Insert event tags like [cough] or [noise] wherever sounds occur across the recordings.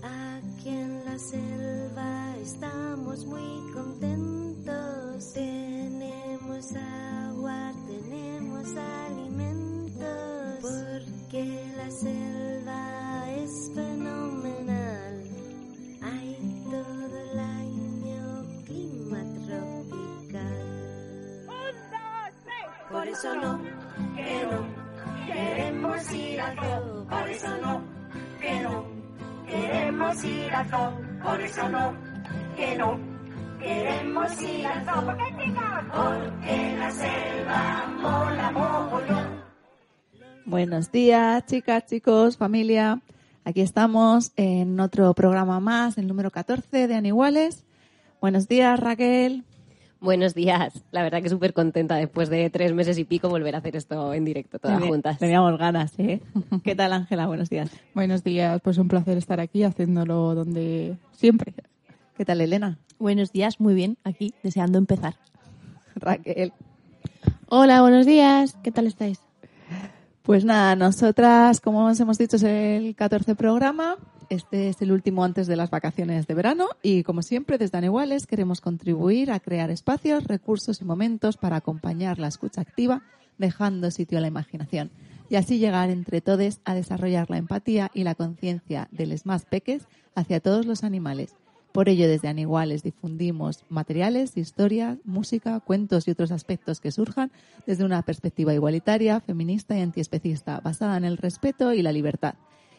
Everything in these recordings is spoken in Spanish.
Aquí en la selva estamos muy contentos. Tenemos agua, tenemos alimentos. Porque la selva es fenomenal. Hay todo el año clima tropical. Por eso no, que no, queremos ir al zoo. Por eso no, que no, Buenos días, chicas, chicos, familia. Aquí estamos en otro programa más, el número 14 de Aniguales. Buenos días, Raquel. Buenos días. La verdad que súper contenta después de tres meses y pico volver a hacer esto en directo, todas juntas. Teníamos ganas, ¿eh? [laughs] ¿Qué tal, Ángela? Buenos días. Buenos días, pues un placer estar aquí haciéndolo donde siempre. ¿Qué tal, Elena? Buenos días, muy bien, aquí, deseando empezar. Raquel. Hola, buenos días, ¿qué tal estáis? Pues nada, nosotras, como os hemos dicho, es el 14 programa. Este es el último antes de las vacaciones de verano y, como siempre, desde Aniguales queremos contribuir a crear espacios, recursos y momentos para acompañar la escucha activa, dejando sitio a la imaginación y así llegar entre todos a desarrollar la empatía y la conciencia de los más peques hacia todos los animales. Por ello, desde Aniguales difundimos materiales, historia, música, cuentos y otros aspectos que surjan desde una perspectiva igualitaria, feminista y antiespecista, basada en el respeto y la libertad.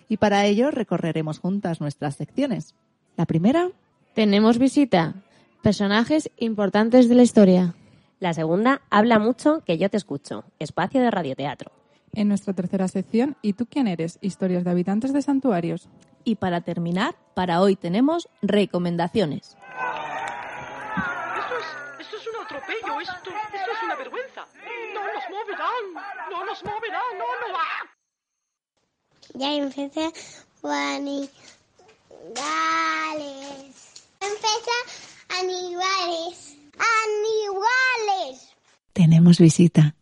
Y para ello recorreremos juntas nuestras secciones. La primera, Tenemos visita, personajes importantes de la historia. La segunda, habla mucho que yo te escucho. Espacio de radioteatro. En nuestra tercera sección, ¿Y tú quién eres? Historias de habitantes de santuarios. Y para terminar, para hoy tenemos recomendaciones. Eso es, eso es un atropello, esto, esto es una vergüenza. No nos moverán, no nos moverán, no, no. ¡ah! Ya empecé Juanigales. Empieza Aníbales. Aníbales. tenemos visita.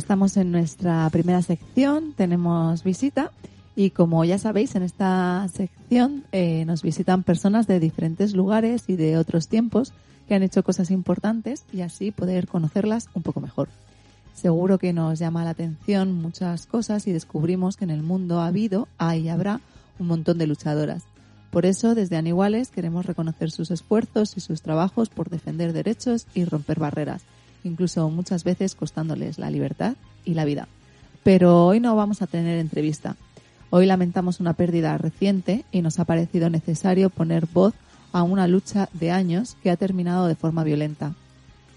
Estamos en nuestra primera sección, tenemos visita y como ya sabéis, en esta sección eh, nos visitan personas de diferentes lugares y de otros tiempos que han hecho cosas importantes y así poder conocerlas un poco mejor. Seguro que nos llama la atención muchas cosas y descubrimos que en el mundo ha habido, hay y habrá un montón de luchadoras. Por eso, desde Aniguales queremos reconocer sus esfuerzos y sus trabajos por defender derechos y romper barreras, incluso muchas veces costándoles la libertad y la vida. Pero hoy no vamos a tener entrevista. Hoy lamentamos una pérdida reciente y nos ha parecido necesario poner voz a una lucha de años que ha terminado de forma violenta.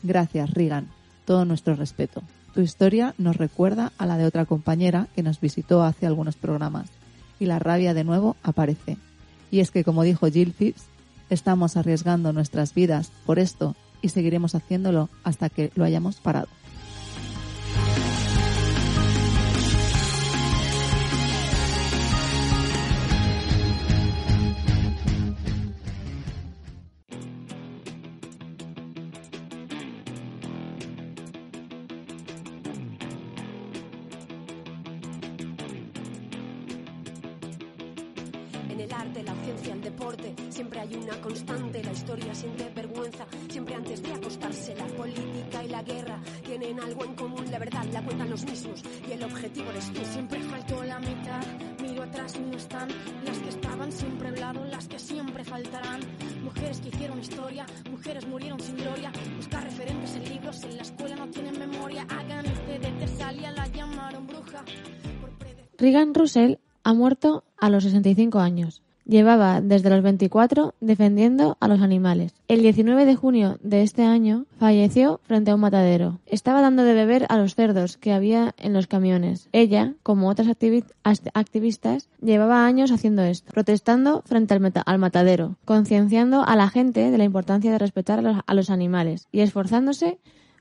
Gracias, Regan. Todo nuestro respeto. Tu historia nos recuerda a la de otra compañera que nos visitó hace algunos programas. Y la rabia de nuevo aparece. Y es que, como dijo Jill Phipps, estamos arriesgando nuestras vidas por esto y seguiremos haciéndolo hasta que lo hayamos parado. En el arte, la ciencia, el deporte, siempre hay una constante. La historia siente vergüenza, siempre antes de acostarse. La política y la guerra tienen algo en común. La verdad la cuentan los mismos y el objetivo eres tú. Siempre faltó la mitad, miro atrás y no están. Las que estaban siempre al lado, las que siempre faltarán. Mujeres que hicieron historia. Mujeres murieron sin gloria. Buscar referentes en libros, en la escuela no tienen memoria. Hagan de Tesalia, la llamaron bruja. Reagan Russell ha muerto a los 65 años. Llevaba desde los 24 defendiendo a los animales. El 19 de junio de este año falleció frente a un matadero. Estaba dando de beber a los cerdos que había en los camiones. Ella, como otras activistas, llevaba años haciendo esto, protestando frente al, al matadero, concienciando a la gente de la importancia de respetar a los, a los animales y esforzándose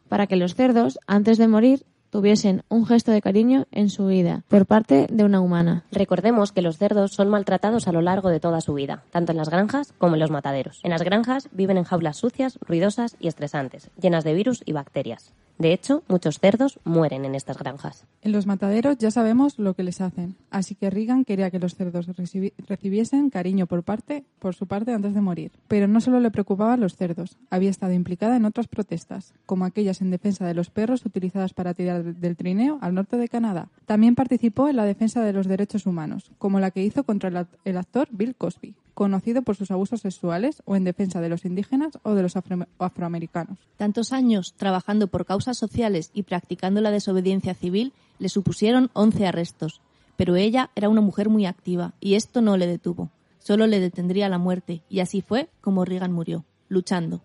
para que los cerdos, antes de morir, tuviesen un gesto de cariño en su vida por parte de una humana. Recordemos que los cerdos son maltratados a lo largo de toda su vida, tanto en las granjas como en los mataderos. En las granjas viven en jaulas sucias, ruidosas y estresantes, llenas de virus y bacterias. De hecho, muchos cerdos mueren en estas granjas. En los mataderos ya sabemos lo que les hacen, así que Reagan quería que los cerdos recibi- recibiesen cariño por parte, por su parte antes de morir. Pero no solo le preocupaban los cerdos, había estado implicada en otras protestas, como aquellas en defensa de los perros utilizadas para tirar de- del trineo al norte de Canadá. También participó en la defensa de los derechos humanos, como la que hizo contra el actor Bill Cosby, conocido por sus abusos sexuales o en defensa de los indígenas o de los afro- afroamericanos. Tantos años trabajando por causas sociales y practicando la desobediencia civil le supusieron 11 arrestos. Pero ella era una mujer muy activa y esto no le detuvo. Solo le detendría la muerte y así fue como Reagan murió, luchando.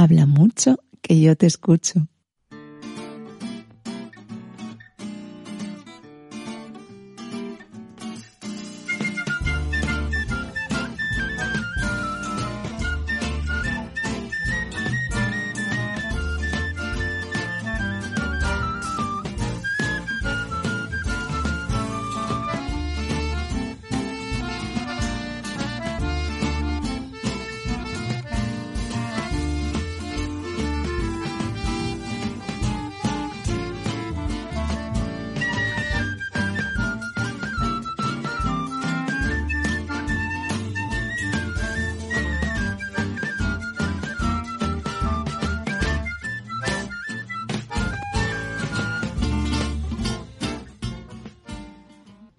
Habla mucho que yo te escucho.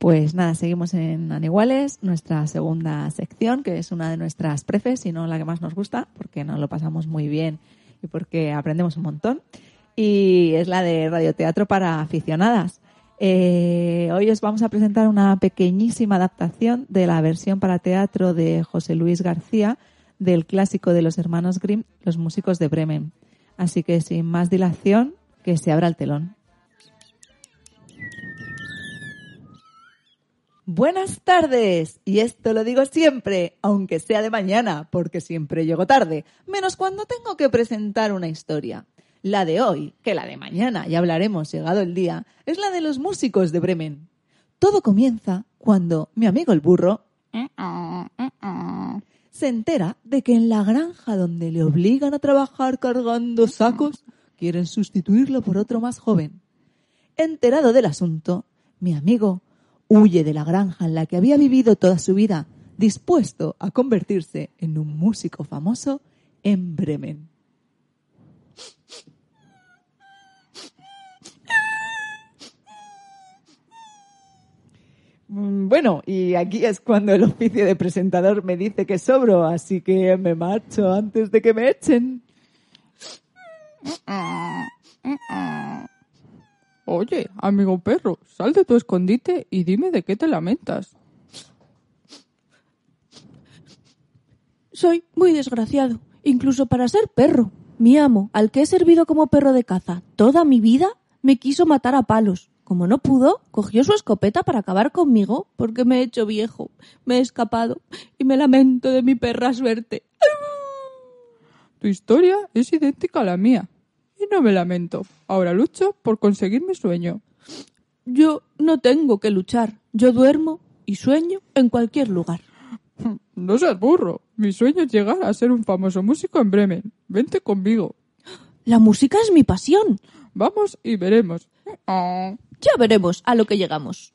Pues nada, seguimos en Aniguales, nuestra segunda sección, que es una de nuestras prefes y no la que más nos gusta, porque nos lo pasamos muy bien y porque aprendemos un montón. Y es la de radioteatro para aficionadas. Eh, hoy os vamos a presentar una pequeñísima adaptación de la versión para teatro de José Luis García del clásico de los hermanos Grimm, Los músicos de Bremen. Así que sin más dilación, que se abra el telón. Buenas tardes, y esto lo digo siempre, aunque sea de mañana, porque siempre llego tarde, menos cuando tengo que presentar una historia. La de hoy, que la de mañana, ya hablaremos llegado el día, es la de los músicos de Bremen. Todo comienza cuando mi amigo el burro se entera de que en la granja donde le obligan a trabajar cargando sacos, quieren sustituirlo por otro más joven. Enterado del asunto, mi amigo huye de la granja en la que había vivido toda su vida, dispuesto a convertirse en un músico famoso en Bremen. Mm, Bueno, y aquí es cuando el oficio de presentador me dice que sobro, así que me marcho antes de que me echen. Oye, amigo perro, sal de tu escondite y dime de qué te lamentas. Soy muy desgraciado, incluso para ser perro. Mi amo, al que he servido como perro de caza toda mi vida, me quiso matar a palos. Como no pudo, cogió su escopeta para acabar conmigo porque me he hecho viejo, me he escapado y me lamento de mi perra suerte. Tu historia es idéntica a la mía. Y no me lamento. Ahora lucho por conseguir mi sueño. Yo no tengo que luchar, yo duermo y sueño en cualquier lugar. [laughs] No seas burro. Mi sueño es llegar a ser un famoso músico en Bremen. Vente conmigo. La música es mi pasión. Vamos y veremos. Ya veremos a lo que llegamos.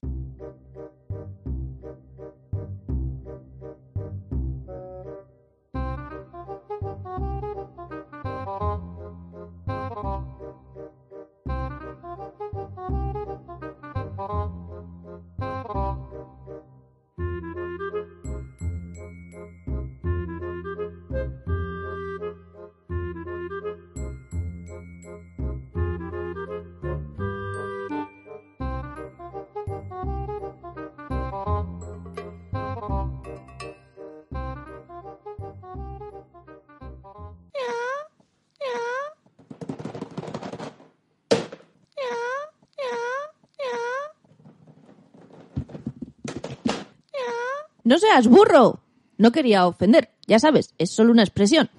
No seas burro. No quería ofender. Ya sabes, es solo una expresión.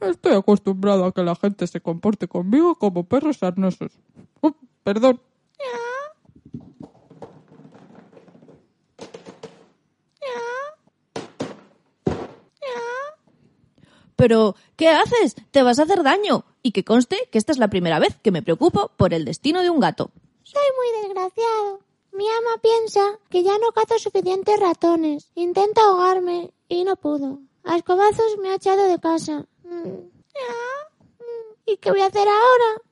Estoy acostumbrado a que la gente se comporte conmigo como perros sarnosos. Oh, perdón. Pero, ¿qué haces? Te vas a hacer daño. Y que conste que esta es la primera vez que me preocupo por el destino de un gato. Soy muy desgraciado. Mi ama piensa que ya no cazo suficientes ratones. Intenta ahogarme y no pudo. A escobazos me ha echado de casa. Mm. ¿Y qué voy a hacer ahora?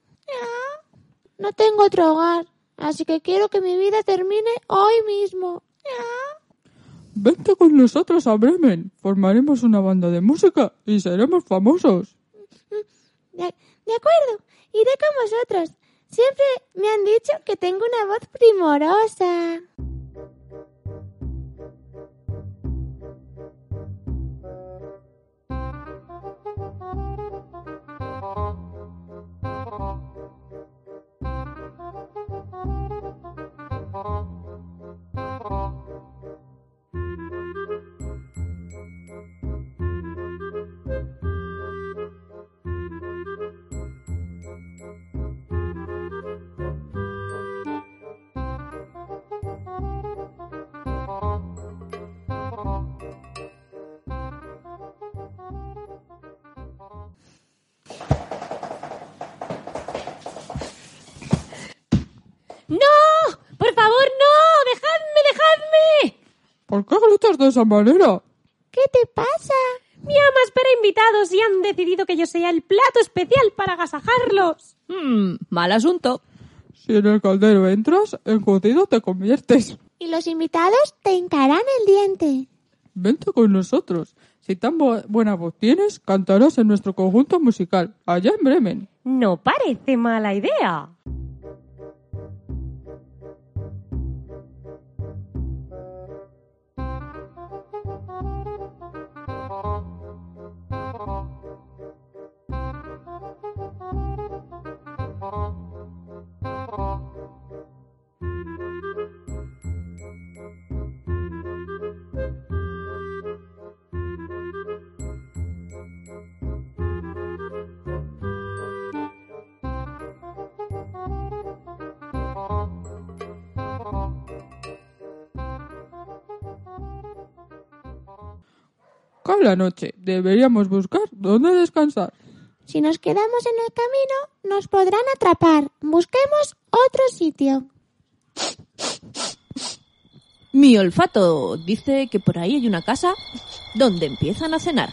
No tengo otro hogar, así que quiero que mi vida termine hoy mismo. Vente con nosotros a Bremen. Formaremos una banda de música y seremos famosos. De, de acuerdo, iré con vosotros. Siempre me han dicho que tengo una voz primorosa. ¿Por qué gritas de esa manera? ¿Qué te pasa? Mi ama espera invitados y han decidido que yo sea el plato especial para agasajarlos. Hmm, mal asunto. Si en el caldero entras, en cocido te conviertes. Y los invitados te hincarán el diente. Vente con nosotros. Si tan bu- buena voz tienes, cantarás en nuestro conjunto musical, allá en Bremen. No parece mala idea. Cae la noche. Deberíamos buscar dónde descansar. Si nos quedamos en el camino, nos podrán atrapar. Busquemos otro sitio. Mi olfato dice que por ahí hay una casa donde empiezan a cenar.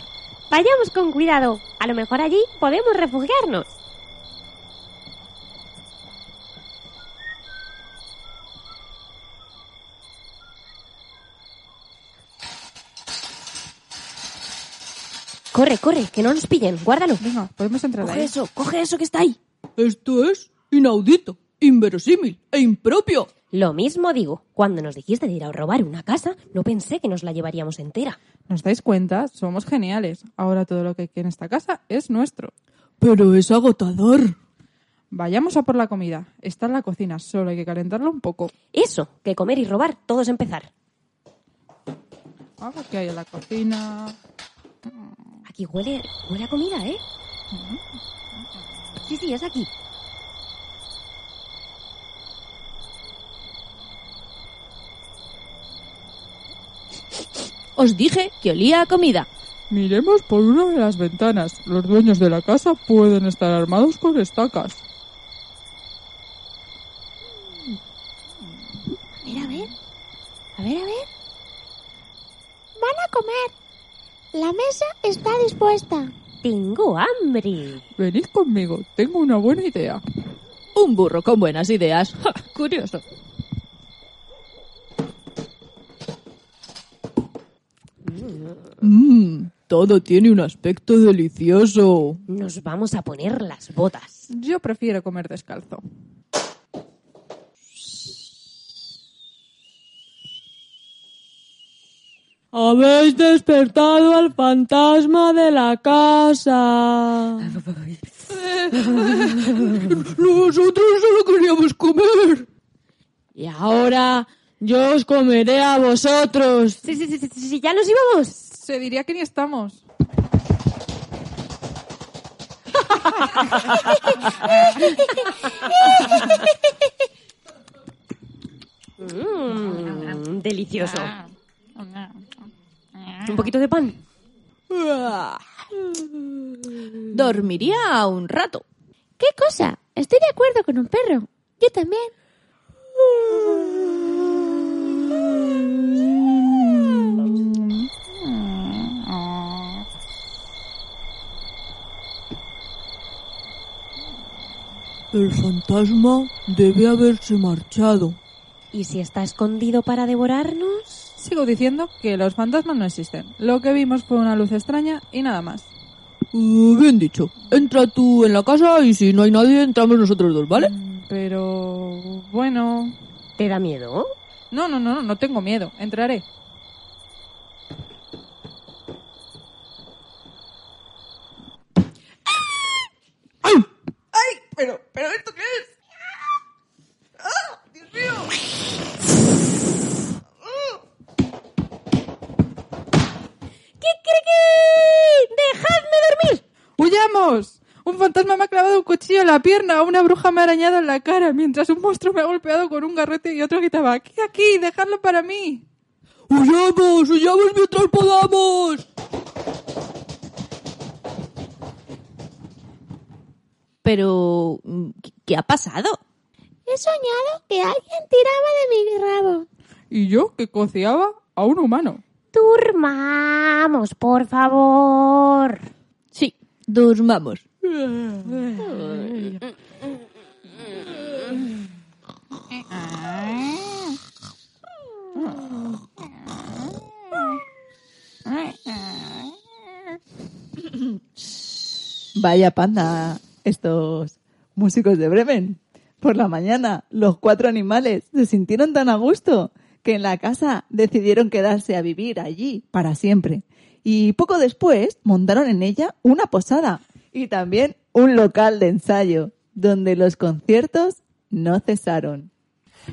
Vayamos con cuidado. A lo mejor allí podemos refugiarnos. Corre, corre, que no nos pillen. Guárdalo. Venga, podemos entrar Coge ahí. eso, coge eso que está ahí. Esto es inaudito, inverosímil e impropio. Lo mismo digo. Cuando nos dijiste de ir a robar una casa, no pensé que nos la llevaríamos entera. ¿Nos dais cuenta? Somos geniales. Ahora todo lo que hay en esta casa es nuestro. Pero es agotador. Vayamos a por la comida. Está en la cocina, solo hay que calentarla un poco. Eso, que comer y robar, todo es empezar. A ver qué hay en la cocina. Aquí huele, huele a comida, ¿eh? Sí, sí, es aquí. Os dije que olía a comida. Miremos por una de las ventanas. Los dueños de la casa pueden estar armados con estacas. A ver, a ver. A ver, a ver. Van a comer. La mesa está dispuesta. Tengo hambre. Venid conmigo, tengo una buena idea. Un burro con buenas ideas. Ja, Curioso. Mmm, todo tiene un aspecto delicioso. Nos vamos a poner las botas. Yo prefiero comer descalzo. Habéis despertado al fantasma de la casa. Nosotros solo queríamos comer. Y ahora yo os comeré a vosotros. Sí, sí, sí, sí, sí, ya nos íbamos. Se diría que ni estamos. Mm, delicioso. Un poquito de pan. Dormiría un rato. ¿Qué cosa? Estoy de acuerdo con un perro. Yo también. El fantasma debe haberse marchado. ¿Y si está escondido para devorarnos? Sigo diciendo que los fantasmas no existen. Lo que vimos fue una luz extraña y nada más. Uh, bien dicho. Entra tú en la casa y si no hay nadie, entramos nosotros dos, ¿vale? Mm, Pero bueno. ¿Te da miedo? No, no, no, no, no tengo miedo. Entraré. ¡Ay! ¡Ay! Pero, pero ¿esto qué es? ¡Ah! ¡Dios mío! ¡Kikiriki! ¡Dejadme dormir! ¡Huyamos! Un fantasma me ha clavado un pierna, una bruja me ha arañado en la cara, mientras un monstruo me ha golpeado con un garrote y otro gritaba ¡Aquí, aquí! ¡Dejadlo para mí! ¡Huyamos! ¡Huyamos mientras podamos! Pero, ¿qué- ¿qué ha pasado? He soñado que alguien tiraba de mi rabo. Y yo que cociaba a un humano. Durmamos, por favor. Sí, durmamos. Vaya panda, estos músicos de Bremen. Por la mañana, los cuatro animales se sintieron tan a gusto que en la casa decidieron quedarse a vivir allí para siempre. Y poco después montaron en ella una posada y también un local de ensayo, donde los conciertos no cesaron.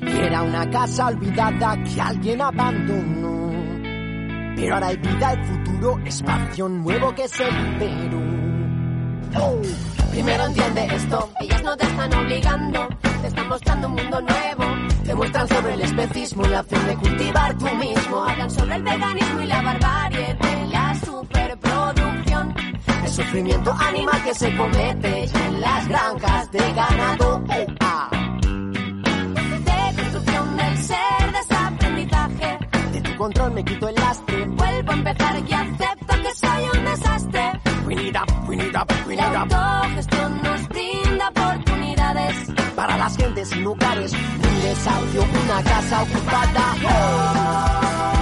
Era una casa olvidada que alguien abandonó. Pero ahora hay vida, el futuro, espacio nuevo que se liberó. Oh, Primero entiende esto. Ellos no te están obligando, te están mostrando un mundo nuevo. Te muestran sobre el especismo y la opción de cultivar tú mismo. Hablan sobre el veganismo y la barbarie de la superproducción. El sufrimiento animal que se comete en las granjas de ganado. Ah. De construcción del ser, desaprendizaje. De tu control me quito el lastre. Vuelvo a empezar y acepto que soy un desastre. We need up, we need up, we La need up. autogestión nos brinda oportunidades. Para las gentes sin hogares, un desahucio, una casa ocupada. Oh.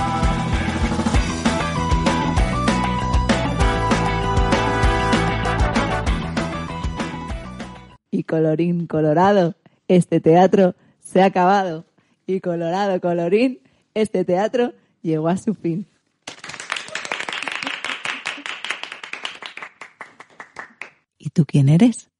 Y colorín colorado, este teatro se ha acabado. Y colorado colorín, este teatro llegó a su fin. ¿Y tú quién eres?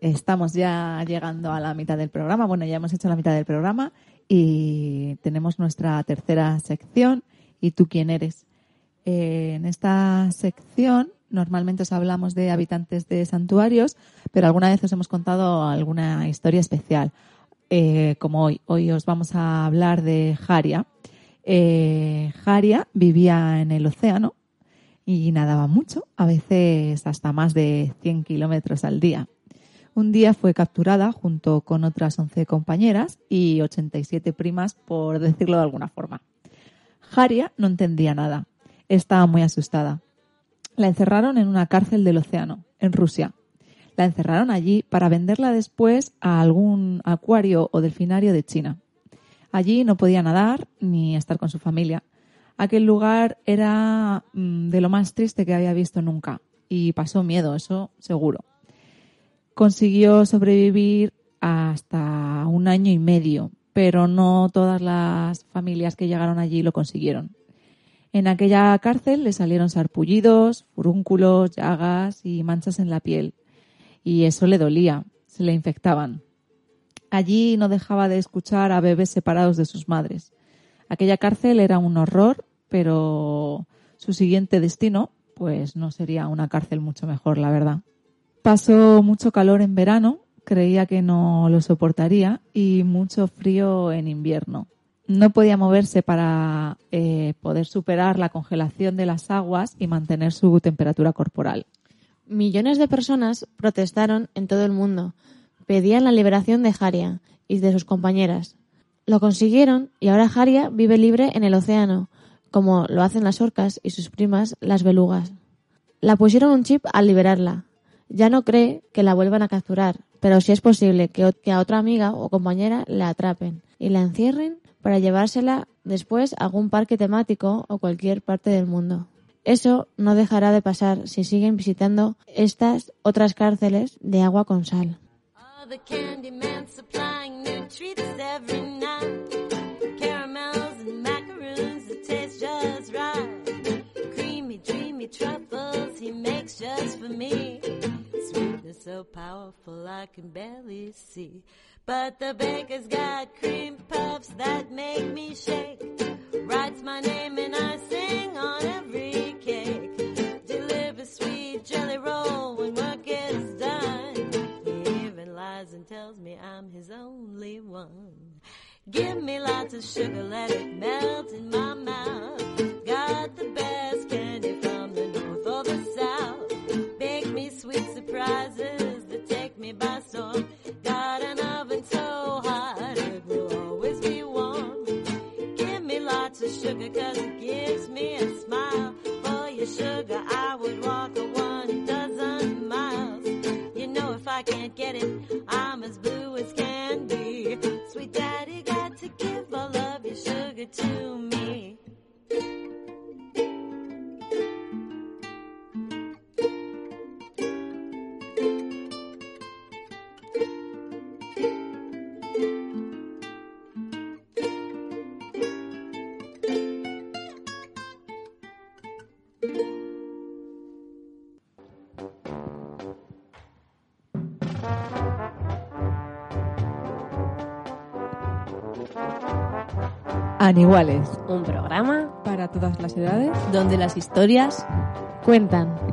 Estamos ya llegando a la mitad del programa. Bueno, ya hemos hecho la mitad del programa y tenemos nuestra tercera sección. ¿Y tú quién eres? Eh, en esta sección normalmente os hablamos de habitantes de santuarios, pero alguna vez os hemos contado alguna historia especial. Eh, como hoy. Hoy os vamos a hablar de Jaria. Eh, Jaria vivía en el océano y nadaba mucho, a veces hasta más de 100 kilómetros al día. Un día fue capturada junto con otras 11 compañeras y 87 primas, por decirlo de alguna forma. Jaria no entendía nada. Estaba muy asustada. La encerraron en una cárcel del océano, en Rusia. La encerraron allí para venderla después a algún acuario o delfinario de China. Allí no podía nadar ni estar con su familia. Aquel lugar era mm, de lo más triste que había visto nunca y pasó miedo, eso seguro. Consiguió sobrevivir hasta un año y medio, pero no todas las familias que llegaron allí lo consiguieron. En aquella cárcel le salieron sarpullidos, furúnculos, llagas y manchas en la piel. Y eso le dolía, se le infectaban. Allí no dejaba de escuchar a bebés separados de sus madres. Aquella cárcel era un horror, pero su siguiente destino, pues no sería una cárcel mucho mejor, la verdad. Pasó mucho calor en verano, creía que no lo soportaría, y mucho frío en invierno. No podía moverse para eh, poder superar la congelación de las aguas y mantener su temperatura corporal. Millones de personas protestaron en todo el mundo. Pedían la liberación de Haria y de sus compañeras. Lo consiguieron y ahora Haria vive libre en el océano, como lo hacen las orcas y sus primas, las belugas. La pusieron un chip al liberarla. Ya no cree que la vuelvan a capturar, pero sí es posible que, que a otra amiga o compañera la atrapen y la encierren para llevársela después a algún parque temático o cualquier parte del mundo. Eso no dejará de pasar si siguen visitando estas otras cárceles de agua con sal. So powerful I can barely see. But the baker's got cream puffs that make me shake. Writes my name Give me lots of sugar, let it melt Aniguales. Un programa Para todas las edades. Donde las historias Cuentan.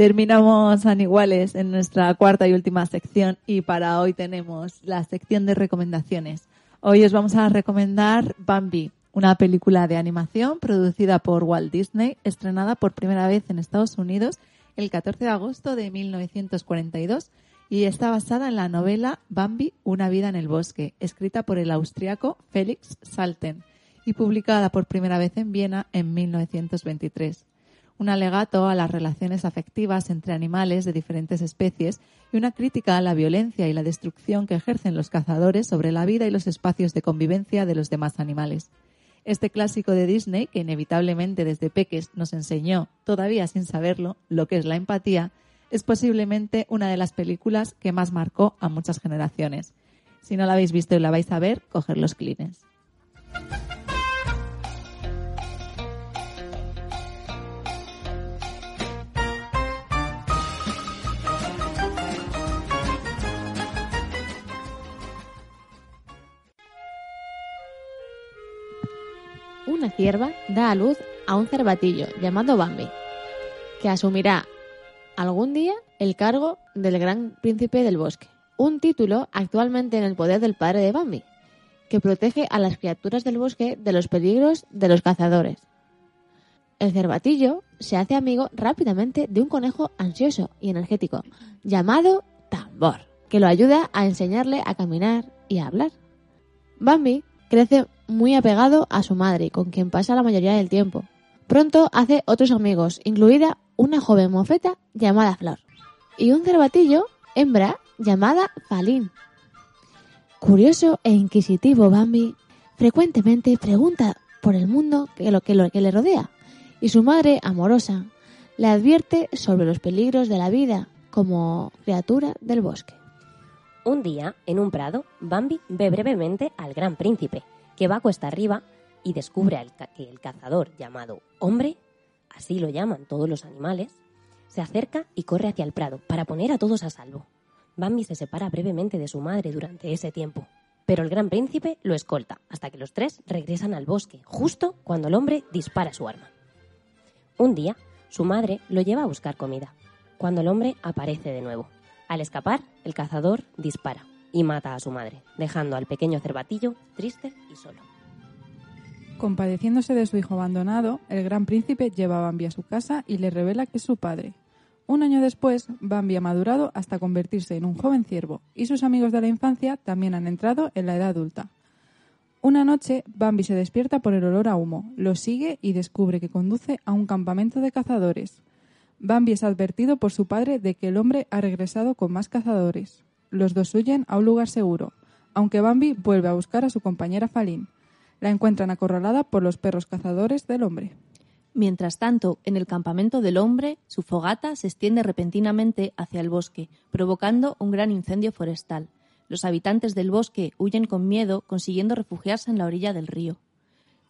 Terminamos San Iguales en nuestra cuarta y última sección y para hoy tenemos la sección de recomendaciones. Hoy os vamos a recomendar Bambi, una película de animación producida por Walt Disney, estrenada por primera vez en Estados Unidos el 14 de agosto de 1942 y está basada en la novela Bambi, una vida en el bosque, escrita por el austriaco Felix Salten y publicada por primera vez en Viena en 1923 un alegato a las relaciones afectivas entre animales de diferentes especies y una crítica a la violencia y la destrucción que ejercen los cazadores sobre la vida y los espacios de convivencia de los demás animales. Este clásico de Disney, que inevitablemente desde peques nos enseñó, todavía sin saberlo, lo que es la empatía, es posiblemente una de las películas que más marcó a muchas generaciones. Si no la habéis visto y la vais a ver, coger los clines. Una cierva da a luz a un cervatillo llamado Bambi, que asumirá algún día el cargo del gran príncipe del bosque, un título actualmente en el poder del padre de Bambi, que protege a las criaturas del bosque de los peligros de los cazadores. El cervatillo se hace amigo rápidamente de un conejo ansioso y energético llamado Tambor, que lo ayuda a enseñarle a caminar y a hablar. Bambi crece muy apegado a su madre, con quien pasa la mayoría del tiempo. Pronto hace otros amigos, incluida una joven mofeta llamada Flor y un cervatillo hembra llamada Falín. Curioso e inquisitivo Bambi frecuentemente pregunta por el mundo que, lo, que, lo, que le rodea y su madre, amorosa, le advierte sobre los peligros de la vida como criatura del bosque. Un día, en un prado, Bambi ve brevemente al gran príncipe, que va cuesta arriba y descubre que el cazador llamado hombre, así lo llaman todos los animales, se acerca y corre hacia el prado para poner a todos a salvo. Bambi se separa brevemente de su madre durante ese tiempo, pero el gran príncipe lo escolta hasta que los tres regresan al bosque, justo cuando el hombre dispara su arma. Un día, su madre lo lleva a buscar comida, cuando el hombre aparece de nuevo. Al escapar, el cazador dispara y mata a su madre, dejando al pequeño cervatillo triste y solo. Compadeciéndose de su hijo abandonado, el gran príncipe lleva a Bambi a su casa y le revela que es su padre. Un año después, Bambi ha madurado hasta convertirse en un joven ciervo y sus amigos de la infancia también han entrado en la edad adulta. Una noche, Bambi se despierta por el olor a humo, lo sigue y descubre que conduce a un campamento de cazadores. Bambi es advertido por su padre de que el hombre ha regresado con más cazadores. Los dos huyen a un lugar seguro, aunque Bambi vuelve a buscar a su compañera Falín. La encuentran acorralada por los perros cazadores del hombre. Mientras tanto, en el campamento del hombre, su fogata se extiende repentinamente hacia el bosque, provocando un gran incendio forestal. Los habitantes del bosque huyen con miedo, consiguiendo refugiarse en la orilla del río.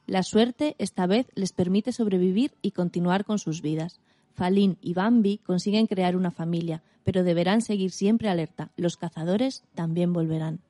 La suerte esta vez les permite sobrevivir y continuar con sus vidas. Falín y Bambi consiguen crear una familia, pero deberán seguir siempre alerta. Los cazadores también volverán.